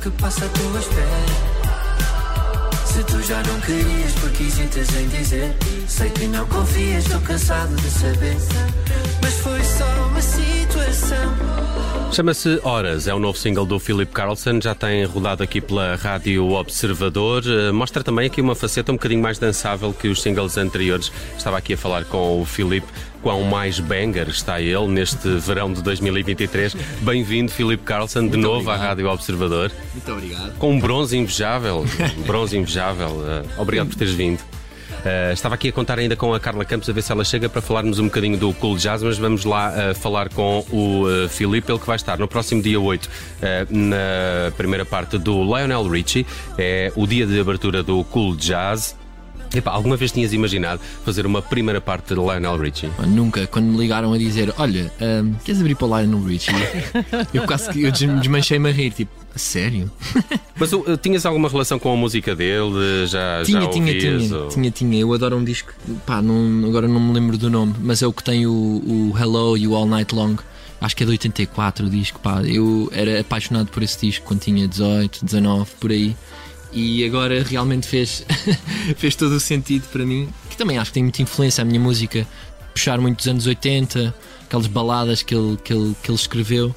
que passa à tua espera. Se tu já não querias, porque hesitas em dizer? Sei que não confias, estou cansado de saber. Mas foi só Chama-se Horas, é o novo single do Philip Carlson, já tem rodado aqui pela Rádio Observador. Uh, mostra também aqui uma faceta um bocadinho mais dançável que os singles anteriores. Estava aqui a falar com o Philip quão mais banger está ele neste verão de 2023. Bem-vindo, Philip Carlson, de novo obrigado. à Rádio Observador. Muito obrigado. Com um bronze invejável. Um bronze invejável. Uh, obrigado por teres vindo. Uh, estava aqui a contar ainda com a Carla Campos a ver se ela chega para falarmos um bocadinho do Cool Jazz, mas vamos lá uh, falar com o uh, Filipe, ele que vai estar no próximo dia 8 na primeira parte do Lionel Richie, é o dia de abertura do Cool Jazz. Epá, alguma vez tinhas imaginado fazer uma primeira parte de Lionel Richie? Nunca. Quando me ligaram a dizer, olha, um, queres abrir para o Lionel Richie? eu quase que eu desmanchei-me a rir, tipo, sério? Mas uh, tinhas alguma relação com a música dele? Já, tinha, já tinha, tinha, ou... tinha, tinha. Eu adoro um disco, pá, não, agora não me lembro do nome, mas é o que tem o, o Hello e o All Night Long. Acho que é de 84 o disco, pá. Eu era apaixonado por esse disco quando tinha 18, 19, por aí e agora realmente fez, fez todo o sentido para mim. Que também acho que tem muita influência a minha música, puxar muito dos anos 80, aquelas baladas que ele, que ele, que ele escreveu.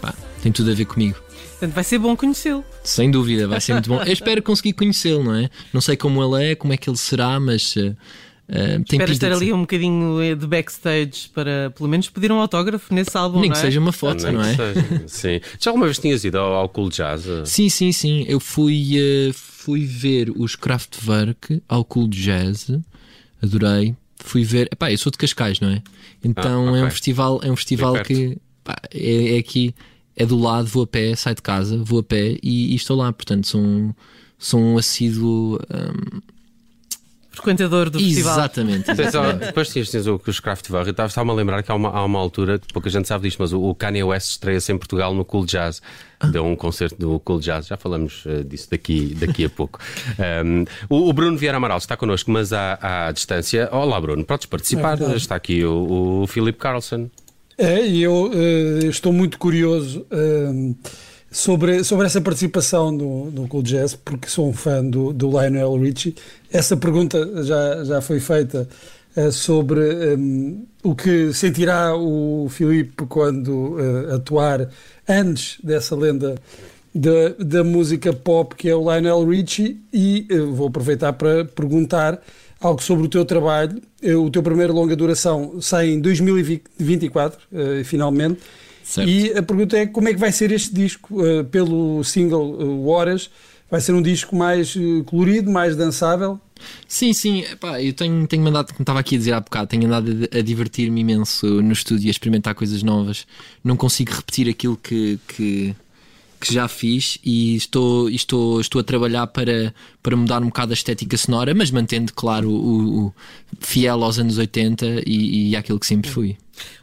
Pá, tem tudo a ver comigo. Portanto, vai ser bom conhecê-lo. Sem dúvida, vai ser muito bom. Eu espero conseguir conhecê-lo, não é? Não sei como ele é, como é que ele será, mas. Uh, Uh, Espero estar ali um bocadinho eh, de backstage para pelo menos pedir um autógrafo nesse álbum. Nem que é? seja uma foto, não, não é? sim. Já alguma vez tinhas ido ao, ao Cool Jazz? Sim, sim, sim. Eu fui, uh, fui ver os Kraftwerk ao Cool Jazz, adorei. Fui ver. Epá, eu sou de Cascais, não é? Então ah, okay. é um festival, é um festival que pá, é, é, aqui, é do lado, vou a pé, saio de casa, vou a pé e, e estou lá. Portanto, sou um, sou um assíduo. Um, frequentador do festival. Exatamente. Depois tinhas, o, os Kraftwerk. Estava-me a lembrar que há uma, há uma altura, que pouca gente sabe disto, mas o, o Kanye West estreia-se em Portugal no Cool Jazz. Ah. Deu um concerto do Cool Jazz, já falamos uh, disso daqui, daqui a pouco. Um, o, o, Bruno Vieira Amaral está connosco, mas à, à distância. Olá, Bruno, podes participar? É está aqui o, o Philip Carlson. É, e eu uh, estou muito curioso. Uh, sobre, sobre essa participação do, do Cool Jazz, porque sou um fã do, do Lionel Richie. Essa pergunta já, já foi feita uh, sobre um, o que sentirá o Filipe quando uh, atuar antes dessa lenda da, da música pop que é o Lionel Richie e vou aproveitar para perguntar algo sobre o teu trabalho. o teu primeiro longa duração sai em 2024, finalmente. Certo. E a pergunta é como é que vai ser este disco uh, pelo single uh, Horas? Vai ser um disco mais colorido, mais dançável? Sim, sim, Epá, eu tenho, tenho andado, como estava aqui a dizer há bocado, tenho andado a, a divertir-me imenso no estúdio, a experimentar coisas novas. Não consigo repetir aquilo que, que, que já fiz e estou, estou, estou a trabalhar para, para mudar um bocado a estética sonora, mas mantendo, claro, o, o fiel aos anos 80 e, e àquilo que sempre fui.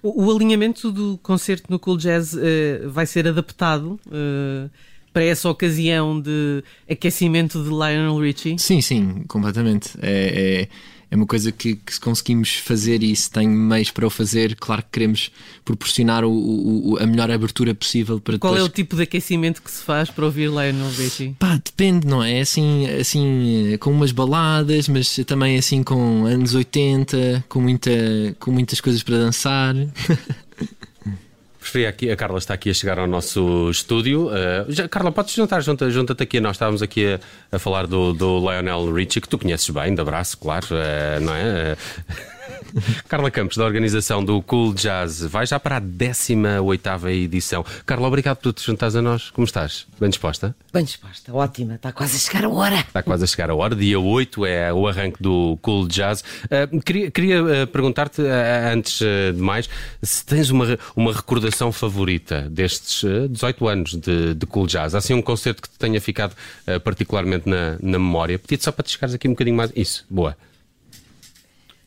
O, o alinhamento do concerto no Cool Jazz uh, vai ser adaptado uh, para essa ocasião de aquecimento de Lionel Richie? Sim, sim, completamente. é, é é uma coisa que, que se conseguimos fazer e se tem meios para o fazer, claro que queremos proporcionar o, o, a melhor abertura possível para Qual depois... é o tipo de aquecimento que se faz para ouvir Lionel Richie? Pá, depende, não é? Assim, assim, com umas baladas, mas também assim com anos 80, com, muita, com muitas coisas para dançar. preferia aqui, a Carla está aqui a chegar ao nosso estúdio. Uh, já, Carla, podes juntar, junta-te junta aqui. Nós estávamos aqui a, a falar do, do, Lionel Richie, que tu conheces bem, de abraço, claro, uh, não é? Uh, Carla Campos, da organização do Cool Jazz, vai já para a 18 edição. Carla, obrigado por te juntares a nós. Como estás? Bem disposta? Bem disposta, ótima. Está quase a chegar a hora. Está quase a chegar a hora. Dia 8 é o arranque do Cool Jazz. Uh, queria, queria uh, perguntar-te, uh, antes de mais, se tens uma, uma recordação favorita destes 18 anos de, de, Cool Jazz. Há assim um concerto que te tenha ficado particularmente na, na memória. Pedi-te só para te chegares aqui um bocadinho mais. Isso, boa.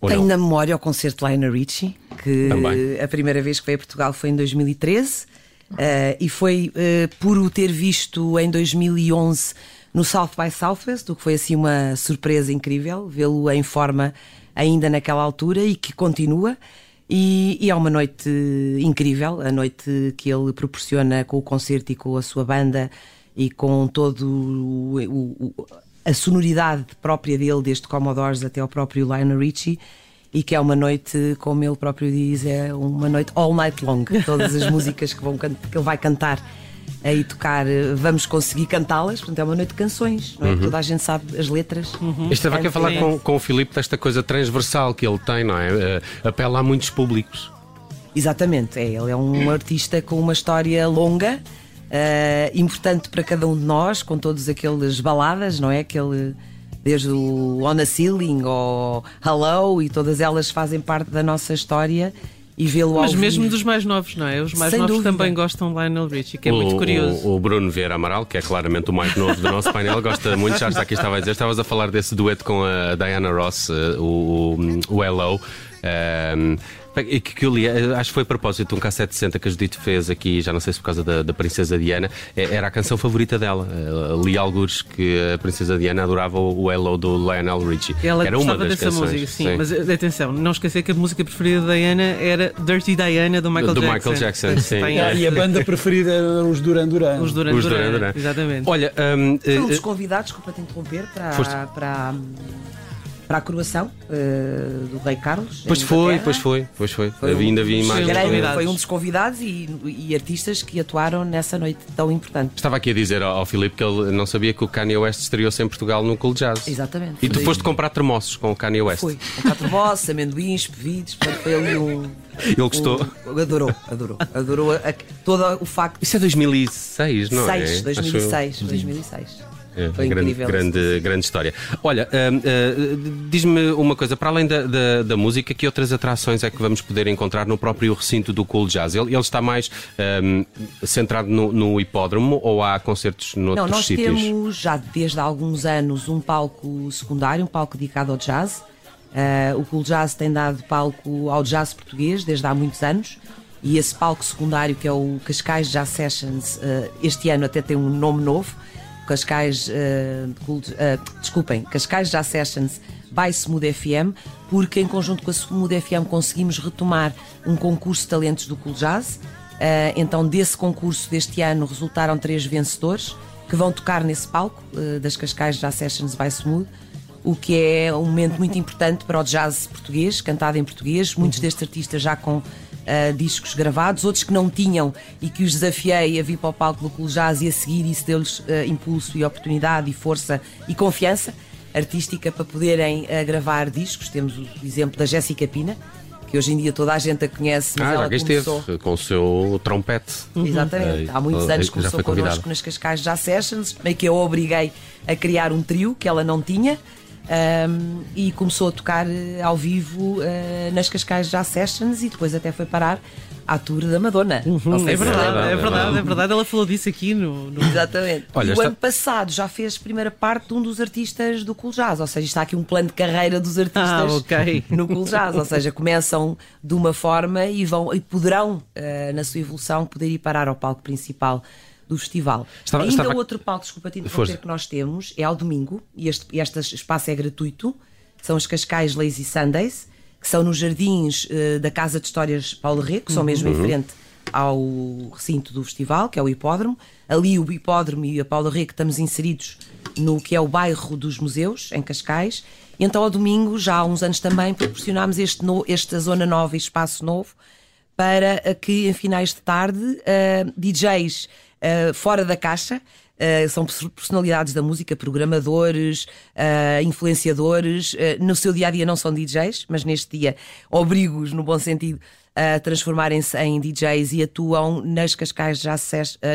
Tenho na memória o concerto de Lionel Richie, que Também. a primeira vez que veio a Portugal foi em 2013 uh, eh, e foi uh, por o ter visto em 2011 no South by Southwest, o que foi assim uma surpresa incrível, vê-lo em forma ainda naquela altura e que continua. E, e, é uma noite incrível, a noite que ele proporciona com o concerto e com a sua banda e com todo o, o, o a sonoridade própria dele, desde Commodores até ao próprio Lionel Richie, e que é uma noite, como ele próprio diz, é uma noite all night long. Todas as músicas que, vão, que ele vai cantar aí tocar, vamos conseguir cantá-las. Portanto, é uma noite de canções, não é? Uhum. Toda a gente sabe as letras. Uhum. Eu estava aqui a falar com, com o Filipe desta coisa transversal que ele tem, não é? Uh, apela a muitos públicos. Exatamente, é, ele é um artista com uma história longa uh, importante para cada um de nós, com todos aqueles baladas, não é? Aquele, desde o On a Ceiling ou Hello, e todas elas fazem parte da nossa história. E vê-lo Mas mesmo dos mais novos, não é? Os mais Sem novos dúvida. também gostam de Lionel Richie, que é o, muito curioso. O, o, Bruno Vieira Amaral, que é claramente o mais novo do nosso painel, gosta muito. Já aqui estava a dizer, estavas a falar desse dueto com a Diana Ross, eh, o, o Hello. Um, ehm, que, que eu li, eh, acho que foi a propósito de um cassete 60 que a Judite fez aqui, já não sei se por causa da, da Princesa Diana, é, era a canção favorita dela. Eh, li alguns que a Princesa Diana adorava o Hello do Lionel Richie. Ela era uma das dessa canções, música, sim, sim, Mas eh, atenção, não esquecer que a música preferida da Diana era Dirty Diana do Michael do Jackson. Michael Jackson, sim. e a banda preferida era os Duran Duran. Os Duran, os Duran, Duran, Exatamente. Olha, um, Foi um dos convidados, desculpa te interromper, para, para para a coroação uh, do Rei Carlos. Pois foi, pois foi, pois foi. foi ainda vi imagens. Foi um dos convidados e, e, artistas que atuaram nessa noite tão importante. Estava aqui a dizer ao, ao Filipe que ele não sabia que o Kanye West estreou-se em Portugal no Cool Jazz. Exatamente. E tu foste comprar termossos com o Kanye West. Fui, comprar termossos, amendoins, pevidos, foi ali um. Ele gostou? Um, adorou, adorou. Adorou a, a, todo o facto. Isso é 2006, não 6, é? 2006, 2006. É, Foi grande, grande, grande história. Olha, uh, uh, diz-me uma coisa, para além da, da, da, música, que outras atrações é que vamos poder encontrar no próprio recinto do Cool Jazz? Ele, ele está mais um, centrado no, no, hipódromo ou há concertos noutros Não, nós sítios? temos já desde há alguns anos um palco secundário, um palco dedicado ao jazz. Uh, o Cool Jazz tem dado palco ao jazz português desde há muitos anos e esse palco secundário, que é o Cascais Jazz Sessions, este ano até tem um nome novo Cascais, uh, uh, desculpem, Cascais Já Sessions by Smooth FM, porque em conjunto com a Smooth FM conseguimos retomar um concurso de talentos do Cool Jazz. Uh, então, desse concurso deste ano resultaram três vencedores que vão tocar nesse palco das Cascais Já Sessions by Smooth o que é um momento muito importante para o jazz português, cantado em português. Muitos destes artistas já com uh, discos gravados, outros que não tinham e que os desafiei a vir para o palco do Cool Jazz e a seguir isso deu-lhes uh, impulso e oportunidade e força e confiança artística para poderem uh, gravar discos. Temos o exemplo da Jéssica Pina, que hoje em dia toda a gente a conhece, mas ah, ela começou... esteve com o seu trompete. Uhum. Exatamente. Há muitos anos começou connosco nas Cascais Já Sessions, meio que eu a obriguei a criar um trio que ela não tinha um, e começou a tocar eh, ao vivo uh, nas Cascais já Sessions e depois até foi parar à tour da Madonna. Uhum, é, verdade, é, verdade, é verdade, ela falou disso aqui no. no... Exatamente. Olha, o ano passado já fez primeira parte de um dos artistas do Cool Jazz, ou seja, está aqui um plano de carreira dos artistas ah, okay. no Cool Jazz, ou seja, começam de uma forma e vão e poderão, uh, na sua evolução, poder ir parar ao palco principal do festival. Estava, Ainda estava... outro palco, desculpa te interromper, que nós temos é ao domingo, e este, este espaço é gratuito, são os Cascais Lazy Sundays, que são nos jardins uh, da Casa de Histórias Paulo Rê, que são mesmo uhum. em frente ao recinto do festival, que é o hipódromo. Ali o hipódromo e a Paulo Rê que estamos inseridos no que é o bairro dos museus, em Cascais. Então, ao domingo, já há uns anos também, proporcionámos este no, esta zona nova e espaço novo para que em finais de tarde uh, DJs uh, fora da caixa. Uh, são personalidades da música, programadores, uh, influenciadores. No seu dia a dia não são DJs, mas neste dia obrigo-os, no bom sentido, a transformarem-se em DJs e atuam nas Cascais já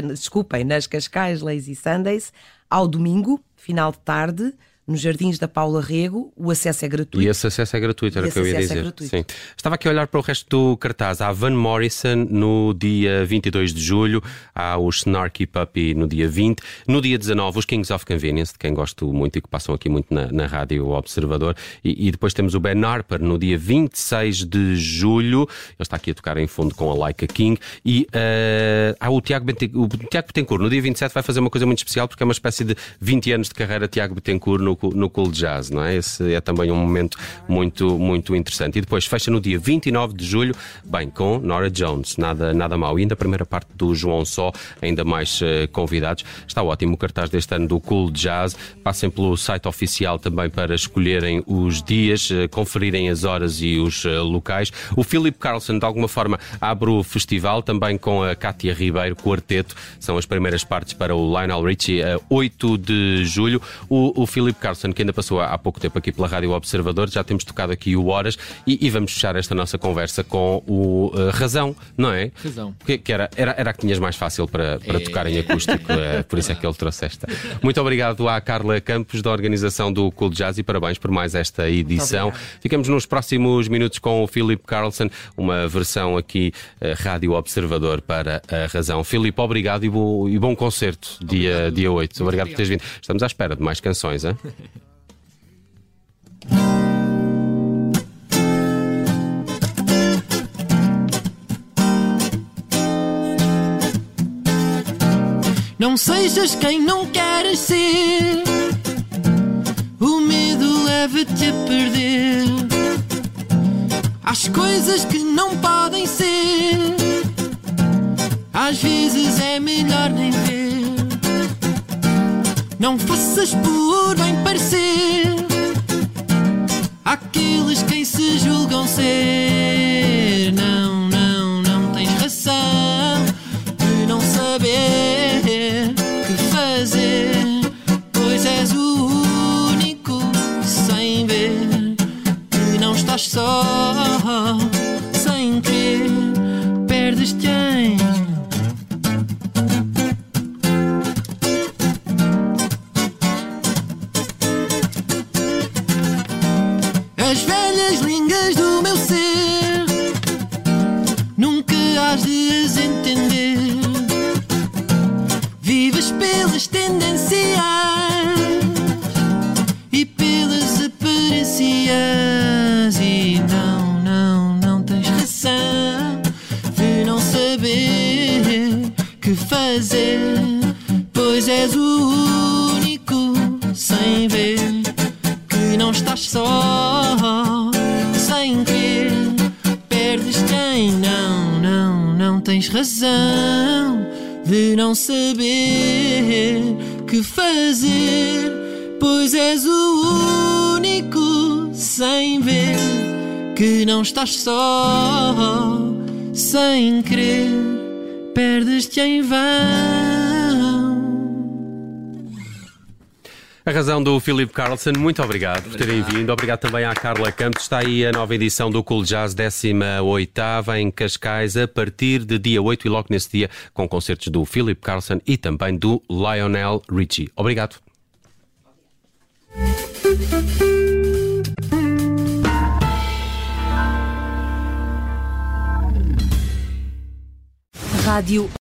desculpem, nas Cascais Lazy Sundays ao domingo, final de tarde nos Jardins da Paula Rego, o acesso é gratuito. E esse acesso é gratuito, era o que eu ia é dizer. É. Estava aqui a olhar para o resto do cartaz. Há Van Morrison no dia 22 de julho, há o Snarky Puppy no dia 20, no dia 19 os Kings of Convenience, de quem gosto muito e que passam aqui muito na, na rádio Observador, e, e, depois temos o Ben Harper no dia 26 de julho, ele está aqui a tocar em fundo com a Laika King, e uh, há o Tiago, o Tiago Betancourt no dia 27 vai fazer uma coisa muito especial porque é uma espécie de 20 anos de carreira Tiago Betancourt no no, Cool Jazz, não é? Esse é também um momento muito, muito interessante. E depois fecha no dia 29 de julho, bem, com Nora Jones, nada, nada mal. E ainda a primeira parte do João Só, ainda mais uh, convidados. Está ótimo o cartaz deste ano do Cool Jazz. Passem pelo site oficial também para escolherem os dias, uh, conferirem as horas e os uh, locais. O Philip Carlson, de alguma forma, abre o festival também com a Cátia Ribeiro, quarteto. São as primeiras partes para o Lionel Richie, a 8 de julho. O, o Philip Carlson, que ainda passou há pouco tempo aqui pela Rádio Observador, já temos tocado aqui o Horas e, e vamos fechar esta nossa conversa com o uh, Razão, não é? Razão. Que, que, era, era, era a que tinhas mais fácil para, para é. tocar em acústico, é, por isso é que ele trouxe esta. Muito obrigado à Carla Campos, da organização do Cool Jazz, e parabéns por mais esta edição. Ficamos nos próximos minutos com o Philip Carlson, uma versão aqui uh, Rádio Observador para a Razão. Philip, obrigado e, bo, e bom concerto, dia, obrigado. dia 8. Obrigado, obrigado por teres vindo. Estamos à espera de mais canções, hein? Não sejas quem não queres ser. O medo leva-te a perder. As coisas que não podem ser. Às vezes é melhor nem ver. Não faças por bem parecer aqueles quem se julgam ser. Não, não, não tens razão de não saber que fazer, pois és o único sem ver que não estás só, sem querer, perdes-te razão de não saber que fazer, pois és o único sem ver que não estás só, sem querer, perdes-te em vão. A razão do Philip Carlson, muito obrigado, obrigado, por terem vindo. Obrigado também à Carla Campos. Está aí a nova edição do Cool Jazz 18 em Cascais, a partir de dia 8 e logo nesse dia, com concertos do Philip Carlson e também do Lionel Richie. Obrigado. Rádio